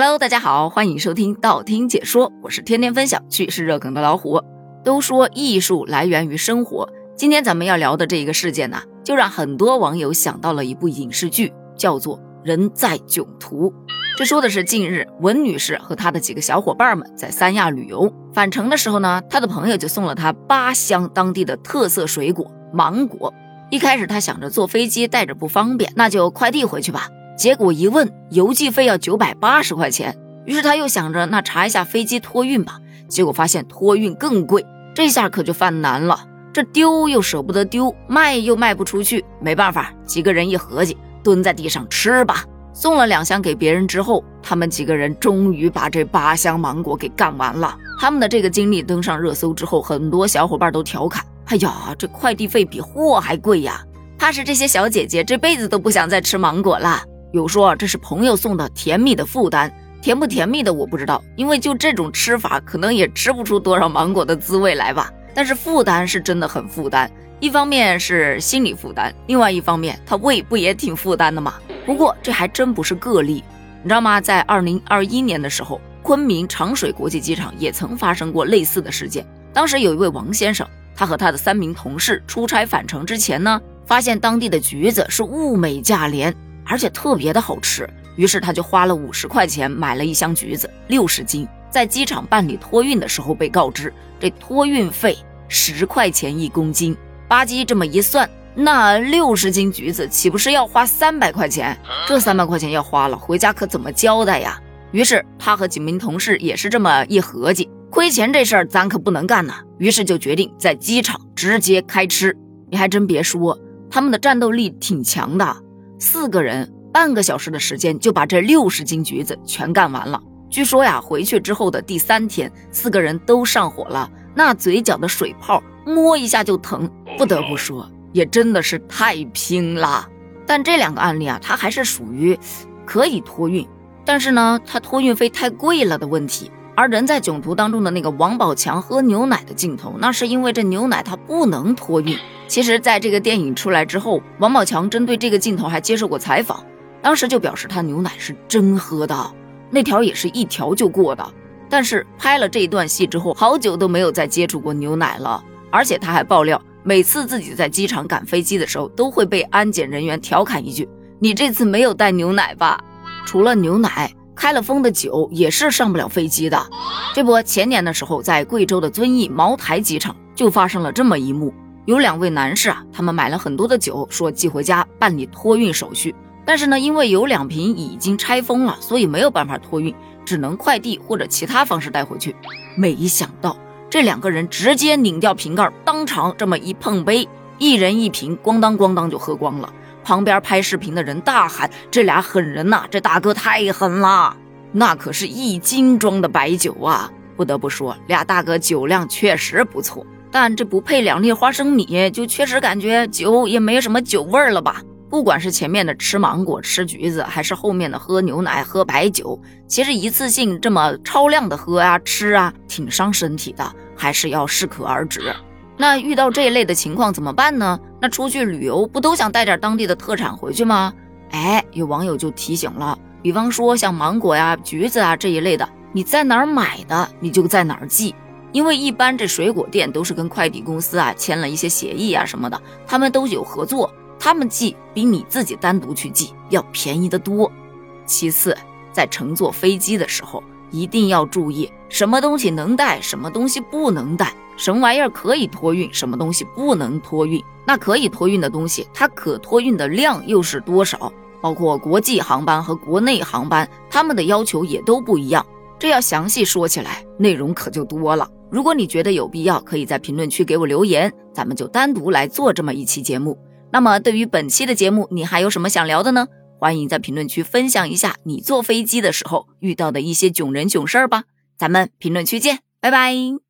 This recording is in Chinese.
Hello，大家好，欢迎收听道听解说，我是天天分享趣事热梗的老虎。都说艺术来源于生活，今天咱们要聊的这一个事件呢，就让很多网友想到了一部影视剧，叫做《人在囧途》。这说的是近日文女士和她的几个小伙伴们在三亚旅游，返程的时候呢，她的朋友就送了她八箱当地的特色水果芒果。一开始她想着坐飞机带着不方便，那就快递回去吧。结果一问，邮寄费要九百八十块钱。于是他又想着，那查一下飞机托运吧。结果发现托运更贵，这下可就犯难了。这丢又舍不得丢，卖又卖不出去，没办法，几个人一合计，蹲在地上吃吧。送了两箱给别人之后，他们几个人终于把这八箱芒果给干完了。他们的这个经历登上热搜之后，很多小伙伴都调侃：“哎呀，这快递费比货还贵呀！怕是这些小姐姐这辈子都不想再吃芒果了。”有说这是朋友送的甜蜜的负担，甜不甜蜜的我不知道，因为就这种吃法，可能也吃不出多少芒果的滋味来吧。但是负担是真的很负担，一方面是心理负担，另外一方面他胃不也挺负担的吗？不过这还真不是个例，你知道吗？在二零二一年的时候，昆明长水国际机场也曾发生过类似的事件。当时有一位王先生，他和他的三名同事出差返程之前呢，发现当地的橘子是物美价廉，而且特别的好吃，于是他就花了五十块钱买了一箱橘子，六十斤，在机场办理托运的时候被告知，这托运费十块钱一公斤，吧唧这么一算。那六十斤橘子岂不是要花三百块钱？这三百块钱要花了，回家可怎么交代呀？于是他和几名同事也是这么一合计，亏钱这事儿咱可不能干呐。于是就决定在机场直接开吃。你还真别说，他们的战斗力挺强的，四个人半个小时的时间就把这六十斤橘子全干完了。据说呀，回去之后的第三天，四个人都上火了，那嘴角的水泡摸一下就疼。不得不说。也真的是太拼了，但这两个案例啊，它还是属于可以托运，但是呢，它托运费太贵了的问题。而人在囧途当中的那个王宝强喝牛奶的镜头，那是因为这牛奶它不能托运。其实，在这个电影出来之后，王宝强针对这个镜头还接受过采访，当时就表示他牛奶是真喝的，那条也是一条就过的。但是拍了这一段戏之后，好久都没有再接触过牛奶了，而且他还爆料。每次自己在机场赶飞机的时候，都会被安检人员调侃一句：“你这次没有带牛奶吧？”除了牛奶，开了封的酒也是上不了飞机的。这不，前年的时候，在贵州的遵义茅台机场就发生了这么一幕：有两位男士啊，他们买了很多的酒，说寄回家办理托运手续。但是呢，因为有两瓶已经拆封了，所以没有办法托运，只能快递或者其他方式带回去。没想到。这两个人直接拧掉瓶盖，当场这么一碰杯，一人一瓶，咣当咣当就喝光了。旁边拍视频的人大喊：“这俩狠人呐，这大哥太狠了！那可是一斤装的白酒啊！”不得不说，俩大哥酒量确实不错，但这不配两粒花生米，就确实感觉酒也没什么酒味儿了吧。不管是前面的吃芒果、吃橘子，还是后面的喝牛奶、喝白酒，其实一次性这么超量的喝啊、吃啊，挺伤身体的，还是要适可而止。那遇到这一类的情况怎么办呢？那出去旅游不都想带点当地的特产回去吗？哎，有网友就提醒了，比方说像芒果呀、橘子啊这一类的，你在哪儿买的，你就在哪儿寄，因为一般这水果店都是跟快递公司啊签了一些协议啊什么的，他们都有合作。他们寄比你自己单独去寄要便宜得多。其次，在乘坐飞机的时候，一定要注意什么东西能带，什么东西不能带，什么玩意儿可以托运，什么东西不能托运。那可以托运的东西，它可托运的量又是多少？包括国际航班和国内航班，他们的要求也都不一样。这要详细说起来，内容可就多了。如果你觉得有必要，可以在评论区给我留言，咱们就单独来做这么一期节目。那么，对于本期的节目，你还有什么想聊的呢？欢迎在评论区分享一下你坐飞机的时候遇到的一些囧人囧事儿吧。咱们评论区见，拜拜。